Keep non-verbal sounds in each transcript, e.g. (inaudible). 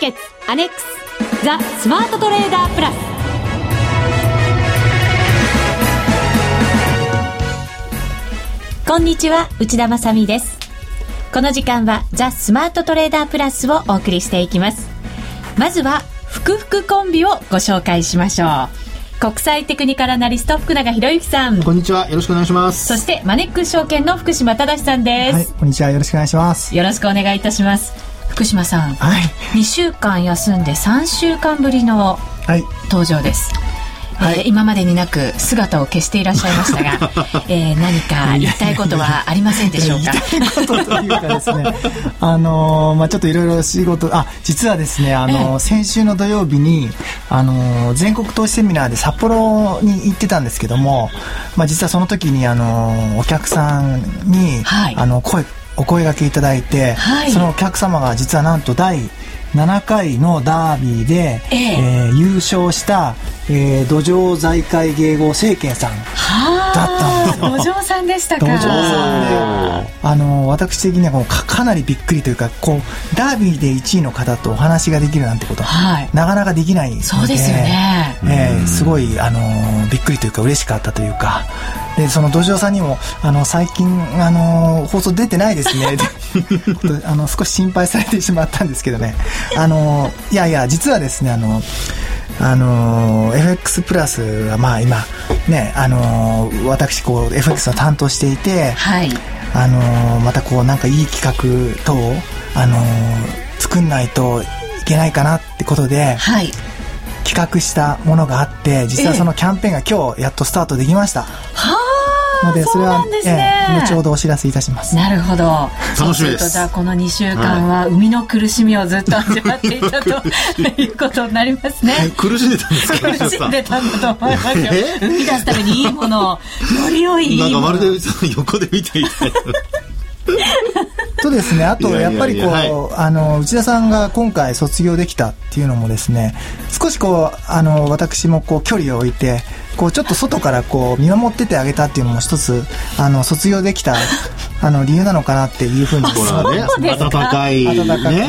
ケッツアネックスザ・スマートトレーダープラス。こんにちは内田まさです。この時間はザ・スマートトレーダープラスをお送りしていきます。まずは福福コンビをご紹介しましょう。国際テクニカルアナリスト福永博之さん。こんにちはよろしくお願いします。そしてマネックス証券の福島正さんです、はい、こんにちはよろしくお願いします。よろしくお願いいたします福島さん、はい、2週間休んで3週間ぶりの登場です、はいはい、えー、今までになく姿を消していらっしゃいましたが、(laughs) えー、何か言いたいことはありませんでしょうか？(laughs) 言いたいことというかですね、あのー、まあちょっといろいろ仕事、あ、実はですね、あのー、先週の土曜日に、あのー、全国投資セミナーで札幌に行ってたんですけども、まあ実はその時に、あのお客さんに、はい、あの、声、お声がけいただいて、はい、そのお客様が実はなんと第7回のダービーで、ええ。えー、優勝した、えー、土壌財界芸合政権さんだったんですよ。土壌さんでしたか。土壌さんで、あの私的にはかかなりびっくりというか、こうダービーで1位の方とお話ができるなんてことは、はい、なかなかできないので、そうですよね。えー、すごいあのびっくりというか嬉しかったというか。でその土壌さんにもあの最近あの放送出てないですね (laughs) あの少し心配されてしまったんですけどねあのいやいや実はですねあのあの FX プラスはまあ今ねあの私こう FX を担当していて、はい、あのまたこうなんかいい企画等あの作んないといけないかなってことで、はい、企画したものがあって実はそのキャンペーンが今日やっとスタートできました。はあのでそれは、えー、後ほどお知らせいたします。なるほど。楽しみです。じゃあこの2週間は海の苦しみをずっと味わっていたと (laughs) い。うことになりますね、はい、苦しんでたんですか？苦しんでたんだと思います。よ生み出すためにいいものをより良いなんかまるで横で見ていたいとですね、あとやっぱりこう、はい、あの内田さんが今回卒業できたっていうのもですね、少しこうあの私もこう距離を置いて、こうちょっと外からこう見守っててあげたっていうのも一つあの卒業できた (laughs) あの理由なのかなっていうふうに。これはね。温かい温かく、ね、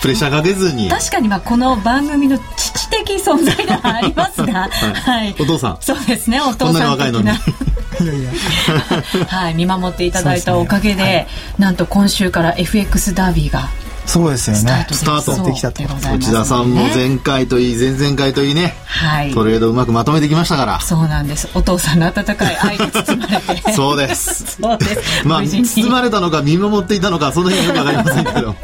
プレッシャーかけずに。確かにまあこの番組の父的存在ではありますが、(laughs) はい、お父さん。そうですね。お父さん的な。(laughs) はい、見守っていただいたおかげで、ね、なんと今週から FX ダービーがそうですよね。スタートできたと。内田さんも前回といい前々回といいね、はい、トレードうまくまとめてきましたから。そうなんです。お父さんの温かい愛に包まれて。(laughs) そうです。そうです。まあ包まれたのか見守っていたのかその辺はよくわかりませんけど。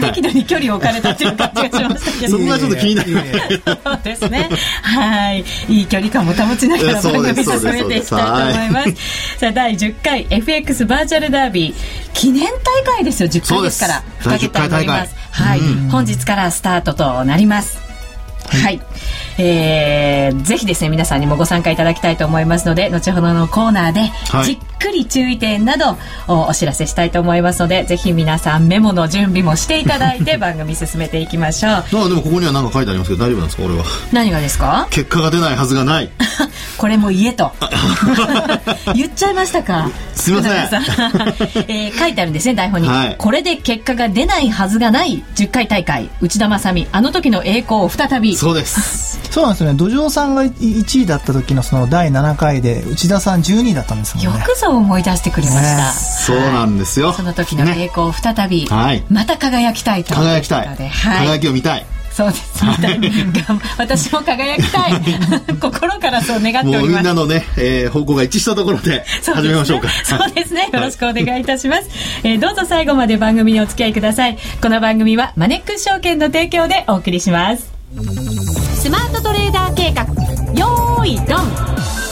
適度に距離を置かれたっていう感じがしましたけど。(laughs) そこがちょっと気になる。(laughs) そうですね。はい。いい距離感も保ちながら番組進めていきたいと思います。さあ第10回 FX バーチャルダービー記念大会ですよ10回ですから。2桁になります。はい、本日からスタートとなります。はい、はい、えー、ぜひですね皆さんにもご参加いただきたいと思いますので後ほどのコーナーでじっくり注意点などお知らせしたいと思いますのでぜひ皆さんメモの準備もしていただいて (laughs) 番組進めていきましょう。あでもここには何か書いてありますけど大丈夫なんですか俺は？何がですか？結果が出ないはずがない。(laughs) これも言えと。(laughs) 言っちゃいましたか？すみません、えー、書いてあるんですね台本に、はい、これで結果が出ないはずがない10回大会。内田正美あの時の栄光を再び。そうですそうなんですよね土壌さんが1位だった時のその第7回で内田さん12位だったんですもんねよくぞ思い出してくれました、ね、そうなんですよその時の栄光を再び、ね、また輝きたいと輝きたい、はい、輝きを見たいそうです。私も輝きたい。(laughs) 心からそう願っております。もうみんなのね、えー、方向が一致したところで始めましょうか。そうですね。よろしくお願いいたします。えー、どうぞ最後まで番組にお付き合いください。この番組はマネックス証券の提供でお送りします。スマートトレーダー計画、よーいドン。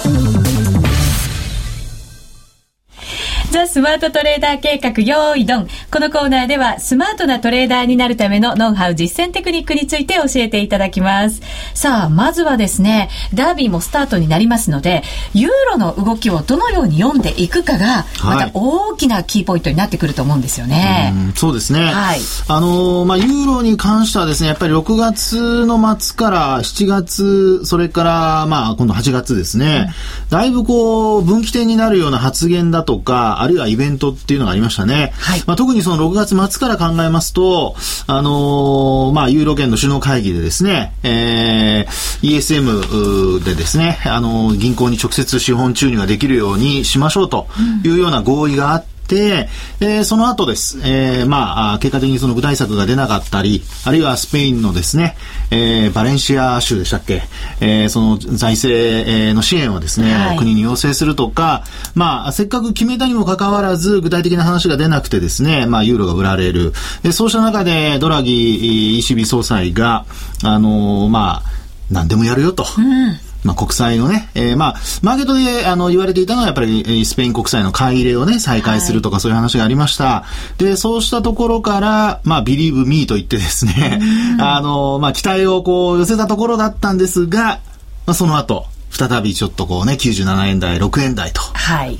ザ・スマートトレーダー計画用意ドン。このコーナーではスマートなトレーダーになるためのノウハウ実践テクニックについて教えていただきます。さあ、まずはですね、ダービーもスタートになりますので、ユーロの動きをどのように読んでいくかが、また大きなキーポイントになってくると思うんですよね。はい、うそうですね。はい。あのー、まあ、ユーロに関してはですね、やっぱり6月の末から7月、それから、まあ、今度8月ですね、うん、だいぶこう、分岐点になるような発言だとか、あるいはイベントっていうのがありましたね。はい、まあ、特ににその6月末から考えますと、あのー、まあ、ユーロ圏の首脳会議でですね、えー、ESM でですね、あのー、銀行に直接資本注入ができるようにしましょうというような合意があって、で、えその後です。えー、まあ、結果的にその具体策が出なかったり、あるいはスペインのですね、えー、バレンシア州でしたっけ、えー、その財政の支援をですね、はい、国に要請するとか、まあ、せっかく決めたにもかかわらず、具体的な話が出なくてですね、まあ、ユーロが売られる。で、そうした中で、ドラギ ECB 総裁が、あのー、まあ、何でもやるよと。うんまあ、国債のね、えー、まあ、マーケットで、あの、言われていたのは、やっぱり、スペイン国債の買い入れをね、再開するとか、そういう話がありました。はい、で、そうしたところから、まあ、believe me と言ってですね、あの、まあ、期待をこう、寄せたところだったんですが、まあ、その後、再びちょっとこうね、97円台、6円台と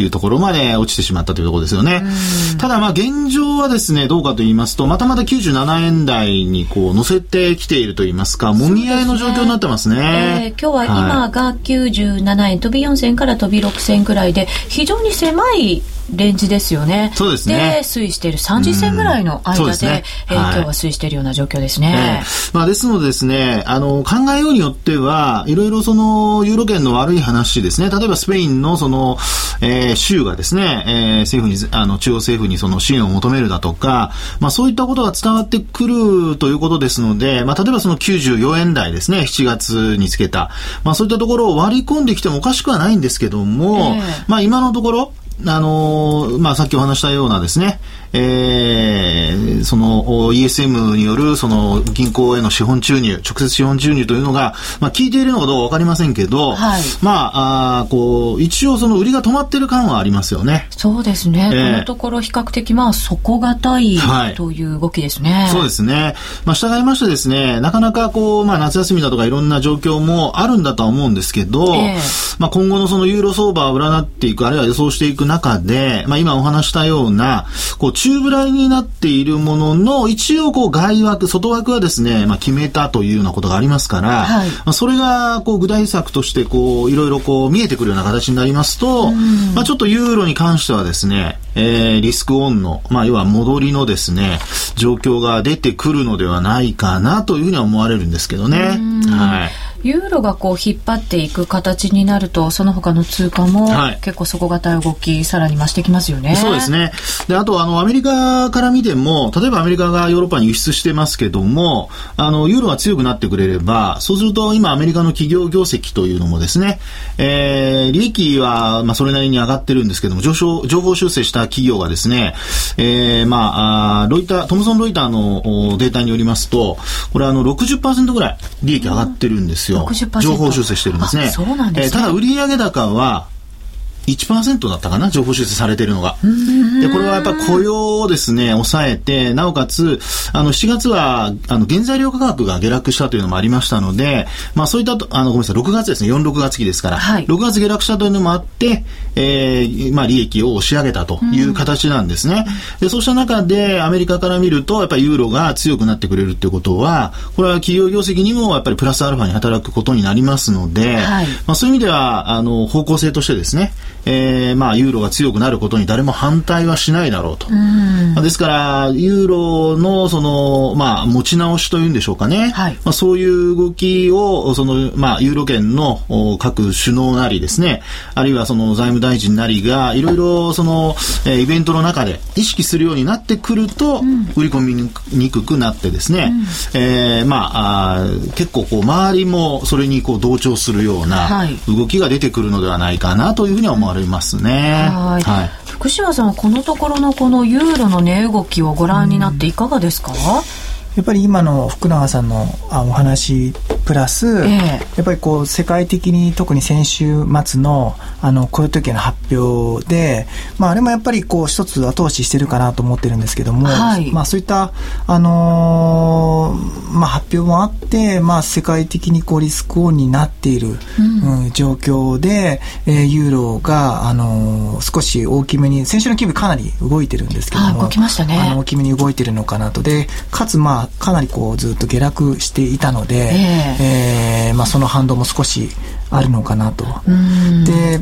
いうところまで落ちてしまったというところですよね。ただまあ現状はですね、どうかと言いますと、またまた97円台にこう乗せてきていると言いますか、もみ合いの状況になってますね。すねえー、今日は今が97円、飛び4銭から飛び6銭ぐらいで、非常に狭いレンジですよね。そうですね。で、推移している30銭ぐらいの間で、ね。えーはい、今日は推移しているような状況ですね。えー、まあ、ですのでですね、あの、考えようによっては、いろいろその、ユーロ圏の悪い話ですね、例えばスペインのその、えー、州がですね、えー、政府に、あの、中央政府にその支援を求めるだとか、まあ、そういったことが伝わってくるということですので、まあ、例えばその94円台ですね、7月につけた、まあ、そういったところを割り込んできてもおかしくはないんですけども、えー、まあ、今のところ、あのー、まあ、さっきお話したようなですね、えー、その ESM によるその銀行への資本注入、直接資本注入というのが、まあ、効いているのかどうかわかりませんけど、はい、まあ、あこう、一応その売りが止まってる感はありますよね。そうですね。えー、このところ比較的まあ、底堅いという動きですね。はい、そうですね。まあ、従いましてですね、なかなかこう、まあ、夏休みだとかいろんな状況もあるんだとは思うんですけど、えー、まあ、今後のそのユーロ相場を占っていく、あるいは予想していく中で、まあ、今お話したような、こう、中ぶらいになっているものの、一応こう外枠、外枠はですね、まあ決めたというようなことがありますから、はい、まあそれがこう具体策としてこう、いろいろこう見えてくるような形になりますと、まあちょっとユーロに関してはですね、えー、リスクオンの、まあ要は戻りのですね、状況が出てくるのではないかなというふうには思われるんですけどね。はい。ユーロがこう引っ張っていく形になると、その他の通貨も結構底堅い動き、さらに増してきますよね。そうですね。で、あと、あの、アメリカから見ても、例えばアメリカがヨーロッパに輸出してますけども、あの、ユーロが強くなってくれれば、そうすると今アメリカの企業業績というのもですね、えー、利益は、まあ、それなりに上がってるんですけども、上昇、情報修正した企業がですね、えー、まあ、ロイター、トムソン・ロイターのデータによりますと、これあの60%ぐらい利益上がってるんですよ。よ。情報修正してるんですね。そうなんです、ね、えー、ただ売上高は1%だったかな情報修正されてるのが。で、これはやっぱ雇用をですね、抑えて、なおかつ、あの、7月は、あの、原材料価格が下落したというのもありましたので、まあそういった、あの、ごめんなさい、6月ですね、4、6月期ですから、はい、6月下落したというのもあって、えー、まあ利益を押し上げたという形なんですね。で、そうした中で、アメリカから見ると、やっぱりユーロが強くなってくれるっていうことは、これは企業業績にもやっぱりプラスアルファに働くことになりますので、はい、まあそういう意味では、あの、方向性としてですね、えー、まあ、ユーロが強くなることに誰も反対はしないだろうと。うですから、ユーロの、その、まあ、持ち直しというんでしょうかね。はい、まあ、そういう動きを、その、まあ、ユーロ圏の各首脳なりですね、あるいはその財務大臣なりが、いろいろ、その、えー、イベントの中で意識するようになってくると、うん、売り込みにくくなってですね、うん、えー、まああ、結構こう、周りもそれにこう同調するような動きが出てくるのではないかなというふうには思われますね。はい。はい、福島さんはこのところのこのユーロの値動きをご覧になっていかがですか、やっぱり今の福永さんのあお話プラス、えやっぱりこう世界的に特に先週末のあのこういう時の発表で、まあ、あれもやっぱりこう一つ後押ししてるかなと思ってるんですけども、はい、まあ、そういった、あのー、まあ、発表もあって、まあ、世界的にこうリスクオンになっている、うん、うん、状況で、えー、ユーロが、あのー、少し大きめに先週の金日かなり動いてるんですけども、動きましたね、あの大きめに動いてるのかなと。でかつ、まあ、かなりこうずっと下落していたので、えー、えー、まあ、その反動も少しあるのかなと。で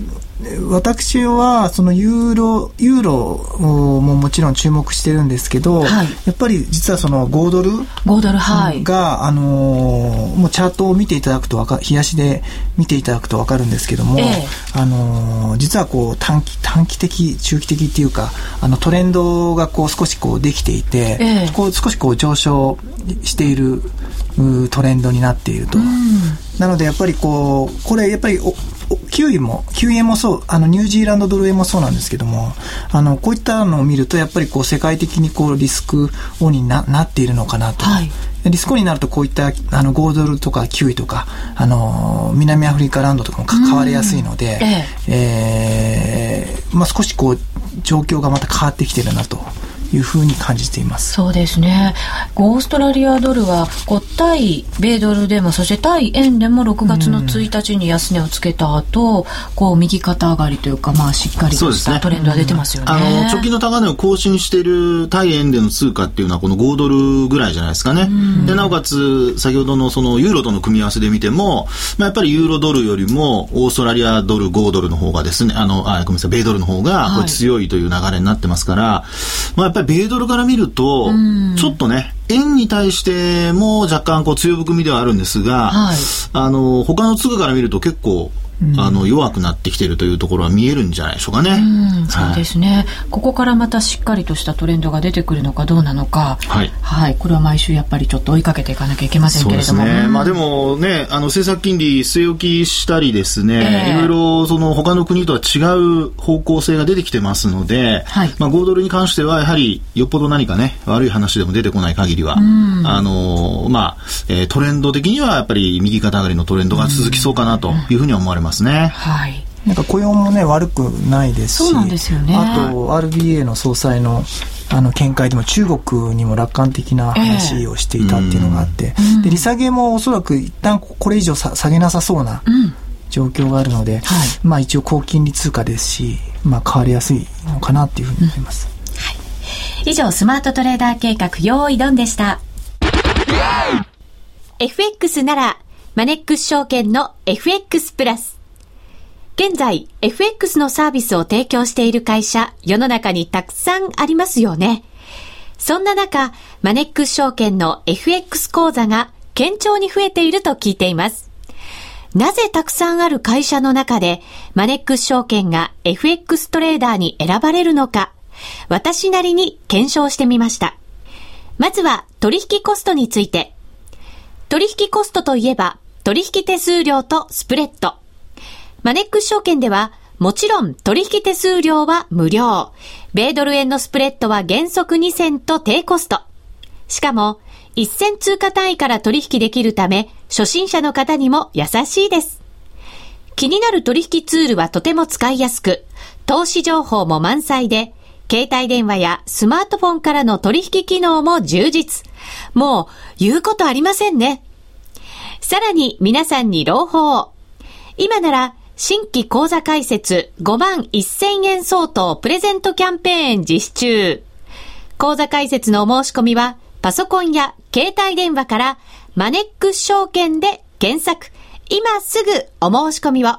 私はそのユーロユーロももちろん注目してるんですけど、はい、やっぱり実はその5ドル5ドル、はい、が、あのもうチャートを見ていただくとわか冷やしで見ていただくと分かるんですけども、ええ、あの実はこう短期短期的中期的っていうかあのトレンドがこう少しこうできていて、え、こう少しこう上昇しているトレンドになっていると。なのでやっぱりこうこれやっぱりキウイも、キウイ円もそう、あの、ニュージーランドドル円もそうなんですけども、あの、こういったのを見ると、やっぱりこう、世界的にこう、リスクオンにななっているのかなと。はい、リスクオンになると、こういった、あの、5ドルとかキウイとか、あの、南アフリカランドとかも買われやすいので、えええー、まあ少しこう、状況がまた変わってきてるなと。いうふうに感じています。そうですね。オーストラリアドルはこう対米ドルでもそして対円でも6月の1日に安値をつけた後、うん、こう右肩上がりというかまあしっかりとしたトレンドが出てますよね、ねうん、あの直近の高値を更新している対円での通貨っていうのはこの5ドルぐらいじゃないですかね、うん、でなおかつ先ほどのそのユーロとの組み合わせで見ても、まあ、やっぱりユーロドルよりもオーストラリアドル5ドルの方がですねあのあごめんなさい米ドルの方が強いという流れになってますから、はい、まあ、やっぱり米ドルから見ると、ちょっとね、円に対しても若干こう強含みではあるんですが、はい、あの、他の通貨から見ると結構あの弱くなってきているというところは見えるんじゃないでしょうかね。うそうですね、はい、ここからまたしっかりとしたトレンドが出てくるのかどうなのか、はい、はい、これは毎週やっぱりちょっと追いかけていかなきゃいけませんけれども。ね、まあでもね、あの政策金利据え置きしたりですね、えー、いろいろその他の国とは違う方向性が出てきてますので、はい、まあ5ドルに関してはやはりよっぽど何かね悪い話でも出てこない限りは、あのまあ、えー、トレンド的にはやっぱり右肩上がりのトレンドが続きそうかなというふうに思われます。ね。はい。なんか雇用もね悪くないですし、そうなんですよね。あと RBA の総裁のあの見解でも中国にも楽観的な話をしていたっていうのがあって、えー、で利下げもおそらく一旦これ以上下げなさそうな状況があるので、うんはい、まあ一応高金利通貨ですし、まあ変わりやすいのかなっていうふうに思います。うんはい、以上スマートトレーダー計画用意ドンでした。FX ならマネックス証券の FX プラス。現在、FX のサービスを提供している会社、世の中にたくさんありますよね。そんな中、マネックス証券の FX 講座が堅調に増えていると聞いています。なぜたくさんある会社の中で、マネックス証券が FX トレーダーに選ばれるのか、私なりに検証してみました。まずは取引コストについて。取引コストといえば、取引手数料とスプレッド。マネックス証券では、もちろん取引手数料は無料。米ドル円のスプレッドは原則2銭と低コスト。しかも、1銭通貨単位から取引できるため、初心者の方にも優しいです。気になる取引ツールはとても使いやすく、投資情報も満載で、携帯電話やスマートフォンからの取引機能も充実。もう、言うことありませんね。さらに皆さんに朗報。今なら新規講座開設5万1000円相当プレゼントキャンペーン実施中。講座開設のお申し込みは、パソコンや携帯電話からマネックス証券で検索。今すぐお申し込みを。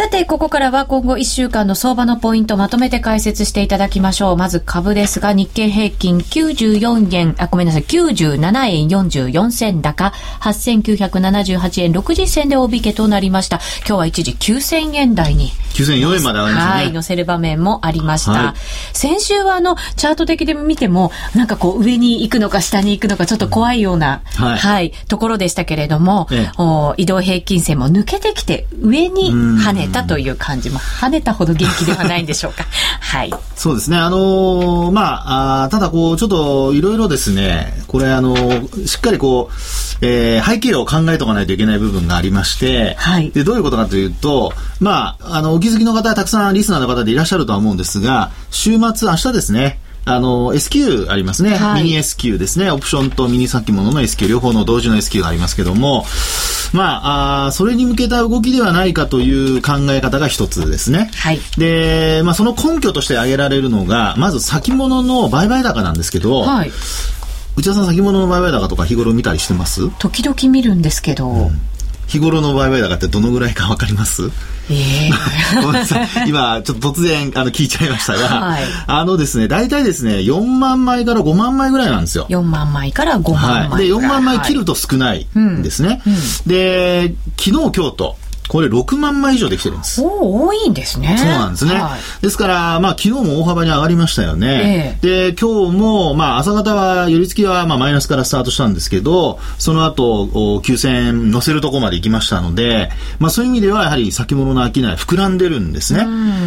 さて、ここからは今後1週間の相場のポイントまとめて解説していただきましょう。まず株ですが、日経平均94円、あ、ごめんなさい、97円44銭高、8978円60銭で大引けとなりました。今日は一時9000円台に9004円まで上がりましたね。はい、乗せる場面もありました。はい先週はあの、チャート的で見ても、なんかこう、上に行くのか下に行くのか、ちょっと怖いような、はいはい、ところでしたけれども、ええお移動平均線も抜けてきて、上に跳ねたという感じも、跳ねたほど元気ではないんでしょうか。(laughs) はい。そうですね。あのーまあ、あーただこう、ちょっといろいろですね、これあのーしっかりこう、えー背景を考えとかないといけない部分がありまして、はいで、どういうことかというと、まあ、あの、お気づきの方はたくさんリスナーの方でいらっしゃるとは思うんですが、週末、明日ですね、あの、SQ ありますね。はいミニ SQ ですね。オプションとミニ先物の SQ、両方の同時の SQ がありますけども、まあ、あーそれに向けた動きではないかという考え方が一つですね。はい。で、まあ、その根拠として挙げられるのが、まず先物の売買高なんですけど、はい。内田さん先物の売買高とか日頃見たりしてます？時々見るんですけど、日頃の売買高ってどのぐらいかわかります？ええ (laughs) ごめんなさい。今、ちょっと突然、あの、聞いちゃいましたが、はいあのですね、大体ですね、4万枚から5万枚ぐらいなんですよ。4万枚から5万枚。はい。で、4万枚切る。ると少ないんですね。で、昨日、今日と、これ6万枚以上できてるんです。おお多いんですね。そうなんですね。はいですから、まあ、昨日も大幅に上がりましたよね。で、今日も、まあ、朝方は、寄り付きは、まあ、マイナスからスタートしたんですけど、その後、お9000円乗せるところまで行きましたので、まあ、そういう意味では、やはり先物の商い膨らんでるんですね。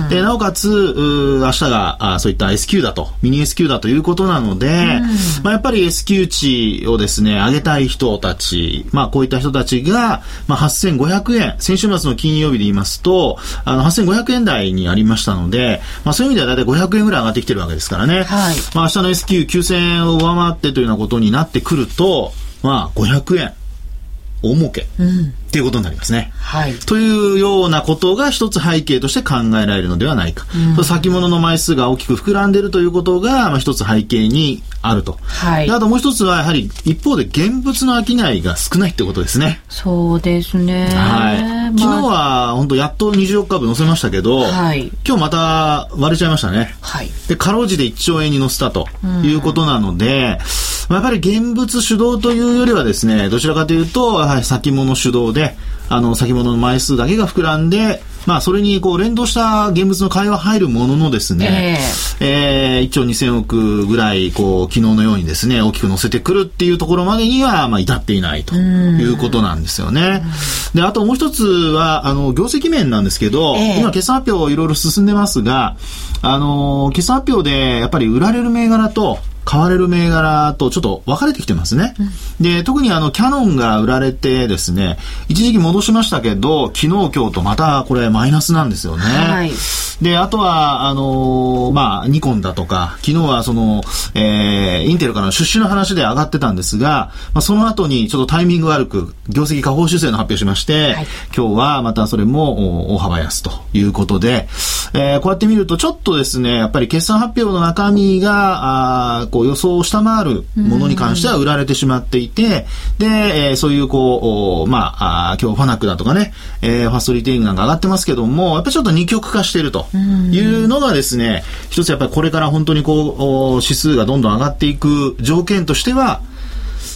で、なおかつ、明日が、あそういった S q だと、ミニ S q だということなので、まあ、やっぱり S q 値をですね、上げたい人たち、まあ、こういった人たちが、まあ、8500円、先週末の金曜日で言いますと、あの、8500円台にありましたので、まあ、そういう意味では大体500円ぐらい上がってきてるわけですからね。はい。まあ、明日の S q 9000円を上回ってというようなことになってくると、まあ、500円、大儲け、っていうことになりますね。はい。というようなことが一つ背景として考えられるのではないか。先物の枚数が大きく膨らんでいるということが、まあ、一つ背景にあると。はいであともう一つは、やはり一方で現物の商いが少ないってことですね。そうですね。はい。昨日は本当やっと24日株乗せましたけど、はい今日また割れちゃいましたね。はい。で、かろうじて1兆円に乗せたということなので、まあやっぱり現物主導というよりはですね、どちらかというと、やはり先物主導で、あの、先物の枚数だけが膨らんで、まあ、それにこう連動した現物の買いは入るもののですね、えー1兆2000億ぐらい、こう、昨日のようにですね、大きく乗せてくるっていうところまでには、まあ、至っていないということなんですよね。で、あともう一つは、あの、業績面なんですけど、ええ。今、決算発表いろいろ進んでますが、あの、決算発表で、やっぱり売られる銘柄と、買われる銘柄とちょっと分かれてきてますね。で、特にあの、キャノンが売られてですね、一時期戻しましたけど、昨日今日とまたこれマイナスなんですよね。はいで、あとは、あのーまあ、ニコンだとか、昨日はその、えー、インテルからの出資の話で上がってたんですが、まあ、その後にちょっとタイミング悪く、業績下方修正の発表しまして、はい今日はまたそれもお大幅安ということで、えーこうやって見るとちょっとですね、やっぱり決算発表の中身が、あーこう予想を下回るものに関しては売られてしまっていて、で、えーそういうこう、おまあ、あー今日ファナックだとかね、えーファストリテイリングなんか上がってますけども、やっぱりちょっと二極化しているというのがですね、一つやっぱりこれから本当にこう、お指数がどんどん上がっていく条件としては、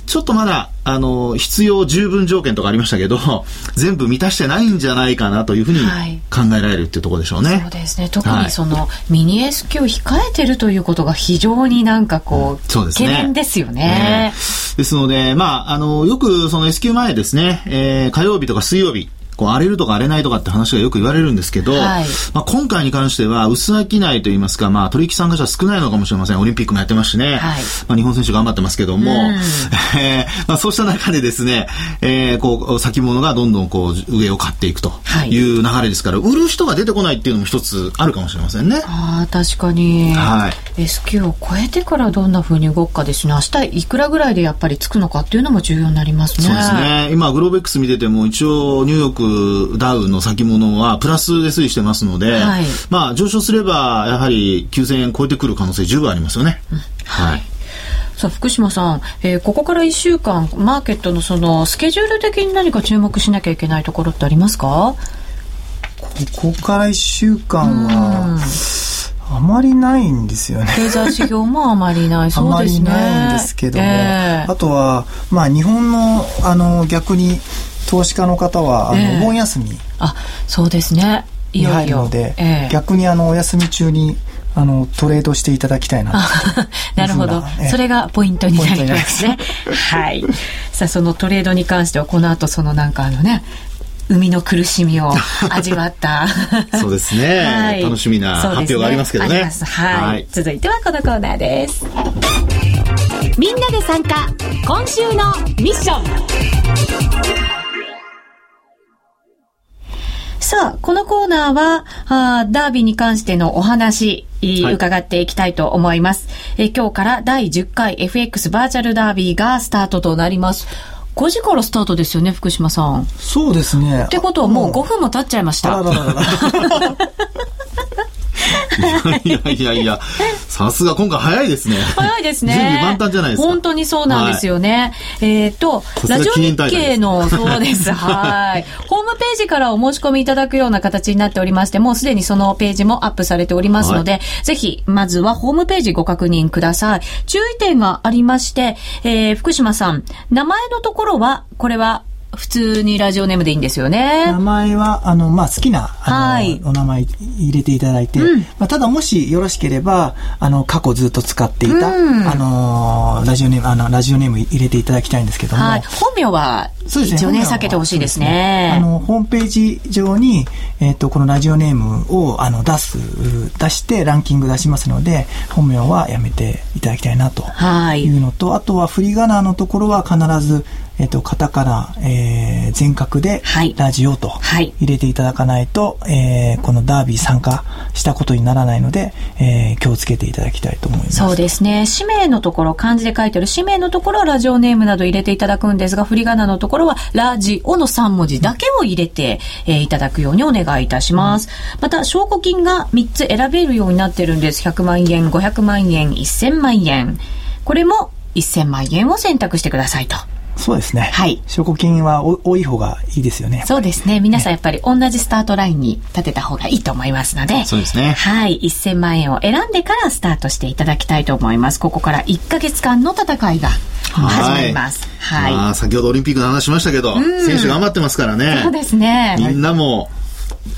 ちょっとまだ、あの、必要十分条件とかありましたけど、(laughs) 全部満たしてないんじゃないかなというふうにはい考えられるっていうところでしょうね。そうですね。特はいにその、ミニ S q を控えてるということが非常になんかこう、そうですね懸念ですよねね。ですので、まあ、あの、よくその S q 前ですね、えー火曜日とか水曜日、こう荒れるとか荒れないとかって話がよく言われるんですけど、はいまあ、今回に関しては薄商いといいますか、まあ、取引参加者少ないのかもしれません。オリンピックもやってますしね。はいまあ、日本選手頑張ってますけども、うん (laughs) えーまあ、そうした中でですね、えーこう、先物がどんどんこう、上を買っていくとはいいう流れですから、売る人が出てこないっていうのも一つあるかもしれませんね。ああ、確かに。はい S q を超えてからどんな風に動くかですね。明日いくらぐらいでやっぱりつくのかっていうのも重要になりますね。そうです。ね。今、グローベックス見てても、一応、ニューヨークダウの先物はプラスで推移してますので、はいまあ、上昇すれば、やはり9000円超えてくる可能性十分ありますよね。はい。さあ、福島さん、えーここから1週間、マーケットのその、スケジュール的に何か注目しなきゃいけないところってありますかここから1週間は、あまりないんですよね。経済指標もあまりない。そうですね。ないんですけども、ええあとは、まあ、日本のあの逆に投資家の方はあの、ええお盆休みあ、そうですね。に入るので、ええ逆にあのお休み中にあのトレードしていただきたいな (laughs) なるほどええ。それがポイントになりますまね。はい。さあ、そのトレードに関しては、この後、そのなんかあのね、海の苦しみを (laughs) 味わった。そうですねはい楽しみな発表がありますけどねありますはい。はい続いてはこのコーナーです。みんなで参加、今週のミッション。さあ、このコーナーは、あーダービーに関してのお話、いはい伺っていきたいと思います。えー今日から第10回 FX バーチャルダービーがスタートとなります。5時からスタートですよね、福島さん。っそうですねてことはもう5分も経っちゃいました。あららららら (laughs) (laughs) いやいやいや、さすが今回早いですね。早いですね。準備万端じゃないですか本当にそうなんですよね。えっ、と、すがラジオ日経の、そうです。(laughs) はい。ホームページからお申し込みいただくような形になっておりまして、もうすでにそのページもアップされておりますので、ぜひ、まずはホームページご確認ください。注意点がありまして、えー福島さん、名前のところは、これは、普通にラジオネームでいいんですよね名。前は、あの、まあ、好きな、あの、はいお名前入れていただいて、うんまあ、ただもしよろしければ、あの、過去ずっと使っていた、うんあの、ラジオネーム、あの、ラジオネーム入れていただきたいんですけども、はい。本名は、そうですね。一応ね、避けてほしいですそうあね。の、ホームページ上に、えっ、と、このラジオネームを、あの、出す、出してランキング出しますので、本名はやめていただきたいなと。はいいうのと、あとは振り仮名のところは必ず、えっ、と、カタカナ、えー、全角ではい、ラジオとはい入れていただかないと、えー、このダービー参加したことにならないので、えー、気をつけていただきたいと思います。そうですね。氏名のところ、漢字で書いてある氏名のところはラジオネームなど入れていただくんですが、振り仮名のところはラジオの3文字だけを入れて、えーいただくようにお願いいたします。また、証拠金が3つ選べるようになってるんです。100万円、500万円、1000万円。これも1000万円を選択してくださいと。そうですね。はい証拠金はお多い方がいいですよね。そうですね。皆さんやっぱり同じスタートラインに立てた方がいいと思いますので。そうですねはい。1000万円を選んでからスタートしていただきたいと思います。ここから1ヶ月間の戦いが始まります。はい。まあ、先ほどオリンピックの話しましたけど、選手頑張ってますからね。そうですね。みんなも、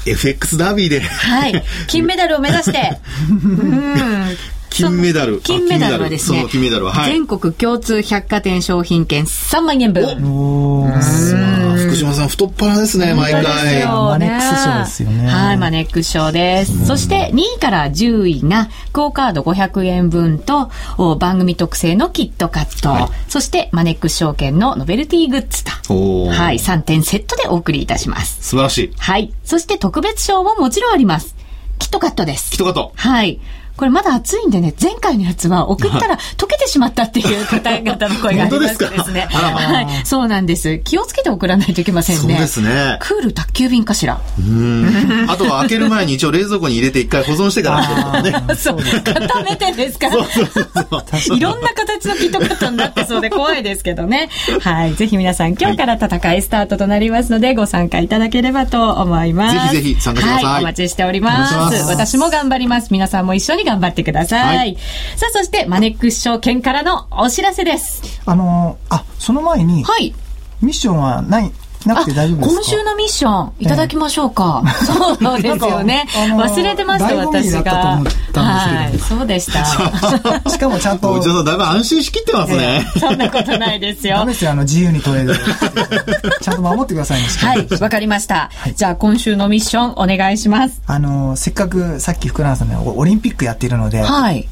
FX ダービーで、はい。(laughs) 金メダルを目指して。(laughs) うん金メダル金メダルはですね。その金メダルははい全国共通百貨店商品券3万円分。おーまあ福島さん太っ腹ですね、毎回。よマネックス賞ですよねはい、マネックス賞です。そして2位から10位が、クオカード500円分と、お番組特製のキットカット、はいそしてマネックス証券のノベルティグッズと、おーはい、3点セットでお送りいたします。素晴らしい。はい。そして特別賞ももちろんあります。キットカットです。一言。はい。これまだ熱いんでね、前回のやつは送ったら溶けてしまったっていう方々の声がありましてですね。すはい。そうなんです。気をつけて送らないといけませんね。そうですね。クール宅急便かしら？うん。あとは開ける前に一応冷蔵庫に入れて一回保存してからね。そう、固めてですか？ら。いろんな形のキットカットになってそうで怖いですけどね。はい。ぜひ皆さん今日から戦いスタートとなりますので、ご参加いただければと思います。ぜひぜひ参加してくださいはい。お待ちしております。ます私も頑張ります。皆さんも一緒に頑張ってください。はいさあ、そしてマネックス証券からのお知らせです。あのーあ、その前に、はい。ミッションはない、なくて大丈夫ですか？今週のミッションいただきましょうか。そうですよね。忘れてました、私が。はい。そうでした。(laughs) しかもちゃんと、おじさんだいぶ安心しきってますね。そんなことないですよダメ。ですよ、あの、自由にトレード。(laughs) ちゃんと守ってくださいね、はい、わかりました。じゃあ今週のミッションお願いします。あの、せっかくさっき福永さんね、オオリンピックやっているので、はい。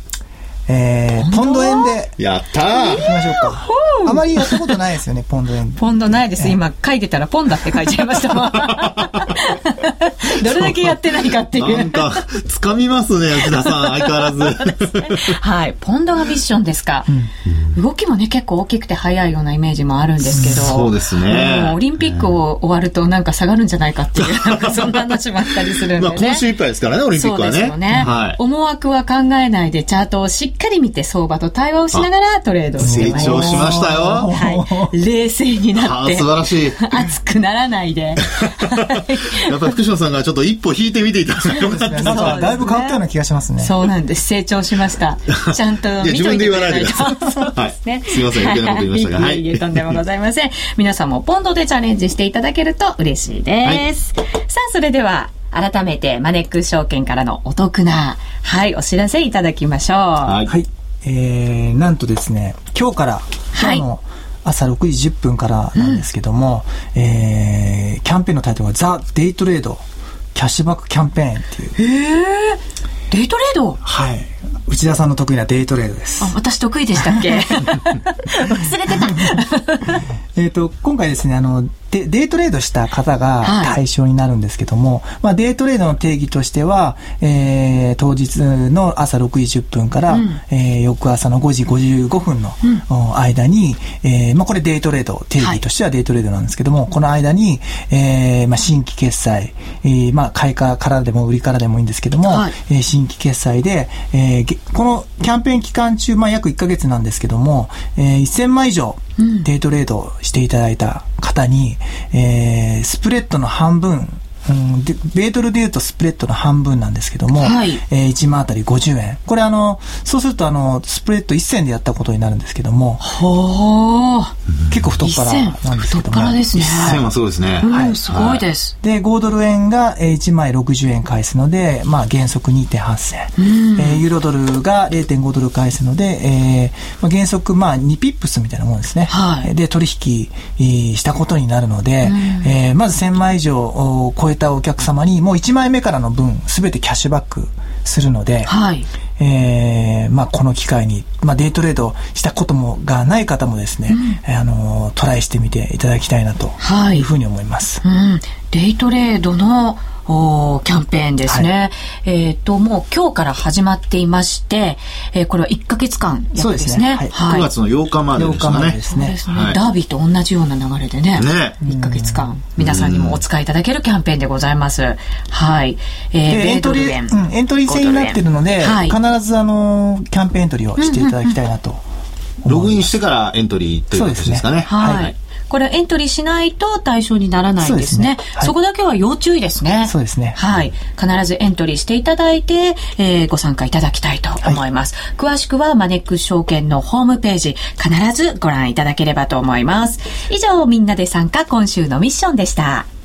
えー、ポンド円でやったーいきましょうか。あまりやったことないですよね、ポンド円。(laughs) ポンドないです。今書いてたらポンだって書いちゃいましたもん。(laughs) (laughs) どれだけやってないかっていう。なんか、掴みますね、内田さん、(laughs) 相変わらず。はい。ポンドがミッションですか。動きもね、結構大きくて速いようなイメージもあるんですけど。そうですねうんオリンピックを終わるとなんか下がるんじゃないかっていう、なんかそんな話もあったりするんでね。まあ、今週いっぱいですからね、オリンピックはね。そうですよね、はい。思惑は考えないでチャートをしっかり見て相場と対話をしながらトレードをして成まいります。長しましたよ。はい。冷静になって。素晴らしい。熱くならないで。(laughs) やっぱり福島さんがちょっと一歩引いてみていただいてよかったですなんか、だいぶ変わったような気がしますね。そうなんです。成長しました。(laughs) ちゃんと見といてくれないと。いや自分で言わないでくださいそうですね。はいすいません余計なこと言いましたがはいとんでもございません。皆さんもポンドでチャレンジしていただけると嬉しいです。さあ、それでは、改めてマネックス証券からのお得な、はい、お知らせいただきましょう。はい。はい、えー、なんとですね、今日から、今日の朝6時10分からなんですけども、うん、えー、キャンペーンのタイトルはザ・デイトレードキャッシュバックキャンペーンっていう。へえデイトレード？はい。内田さんの得意なデイトレードです。あ、私得意でしたっけ？(laughs) 忘れてた。えっと、今回ですね、あの、でデイトレードした方が対象になるんですけども、はい、まあ、デイトレードの定義としては、えー、当日の朝6時10分から、うん、えー、翌朝の5時55分の、うん、間に、えーまあ、これデイトレード、定義としてはデイトレードなんですけども、はい、この間に、えーまあ、新規決済、えーまあ、買いからでも売りからでもいいんですけども、はい、えー、新規決済で、えー、このキャンペーン期間中、まあ、約1か月なんですけども、えー、1000万以上、デイトレードしていただいた方に、えー、スプレッドの半分うん、で米ドルでいうとスプレッドの半分なんですけども、はい、えー、1万あたり50円。これあの、そうするとあの、スプレッド1銭でやったことになるんですけども、は結構太っ腹なんですけども。太っ腹ですね。1銭はそうですね。はい。すごいです。で、豪ドル円が1枚60円返すので、まあ原則2.8銭。うん、えー、ユーロドルが0.5ドル返すので、えー、まあ、原則まあ2ピップスみたいなもんですね。はい。で、取引したことになるので、うん、えー、まず1000枚以上超えたお客様にもう1枚目からの分すべてキャッシュバックするので、はい、えー、まあ、この機会に、まあ、デイトレードしたこともがない方もですね、うん、あのトライしてみていただきたいなというふうに思います。はい、うん、デイトレードのおキャンペーンですね。はい、えっ、ー、と、もう今日から始まっていまして、えー、これは1か月間やですね。すねはい、9月の8日までですね。8日までですね。はい、ダービーと同じような流れでね。ね。1か月間、皆さんにもお使いいただけるキャンペーンでございます。はい。えー、エントリー、うん、エントリー制になってるので、はい、必ずあの、キャンペーンエントリーをしていただきたいなと。ログインしてからエントリーということですかね。はいこれエントリーしないと対象にならないんですね。そ、ねはい、そこだけは要注意ですね。そうですね。はい。必ずエントリーしていただいて、えー、ご参加いただきたいと思います。はい、詳しくはマネックス証券のホームページ、必ずご覧いただければと思います。以上、みんなで参加今週のミッションでした。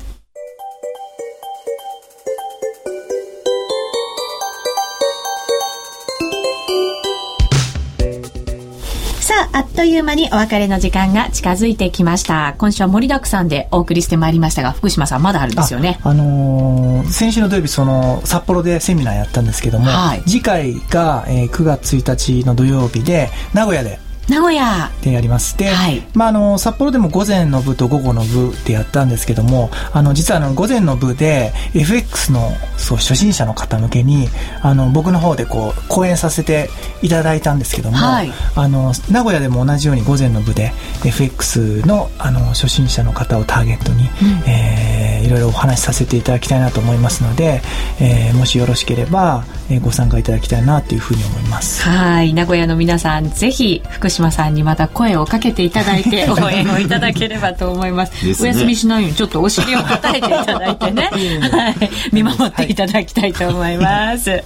あっという間にお別れの時間が近づいてきました。今週は盛りだくさんでお送りしてまいりましたが、福島さんまだあるんですよね。あ、あのー、先週の土曜日、その、札幌でセミナーやったんですけども、はい、次回が、えー、9月1日の土曜日で、名古屋で、名古屋。でやります。で、はい、まあ、あの、札幌でも午前の部と午後の部でやったんですけども、あの、実はあの、午前の部で FX の、そう、初心者の方向けに、あの、僕の方でこう、講演させていただいたんですけども、はい、あの、名古屋でも同じように午前の部で FX の、あの、初心者の方をターゲットに、うん、えー、いろいろお話しさせていただきたいなと思いますので、えー、もしよろしければ、えー、ご参加いただきたいなというふうに思います。はい。名古屋の皆さん、ぜひ、福島さんにまた声をかけていただいて、(laughs) 応援をいただければと思います。ね、お休みしないように、ちょっとお尻を叩いていただいて (laughs) ね、はい。見守っていただきたいと思います。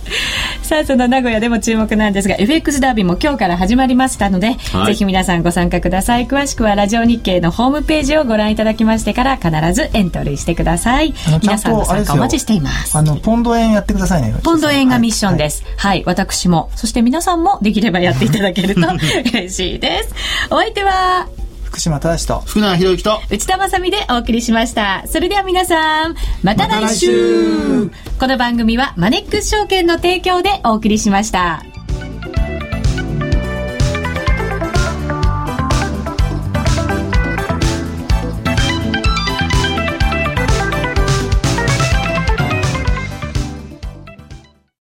さあ、その名古屋でも注目なんですが、FX ダービーも今日から始まりましたので、はい、ぜひ皆さんご参加ください。詳しくはラジオ日経のホームページをご覧いただきましてから、必ずエントリーしてください。皆さんの参加お待ちしています。あの、ポンド円やってくださいね。ポンド円がミッションです。はい、はい、私も、そして皆さんもできればやっていただけると (laughs) 嬉しいです。お相手は、福島正と。福永博之と。内田まさでお送りしました。それでは皆さんまた来週。ま、この番組はマネックス証券の提供でお送りしました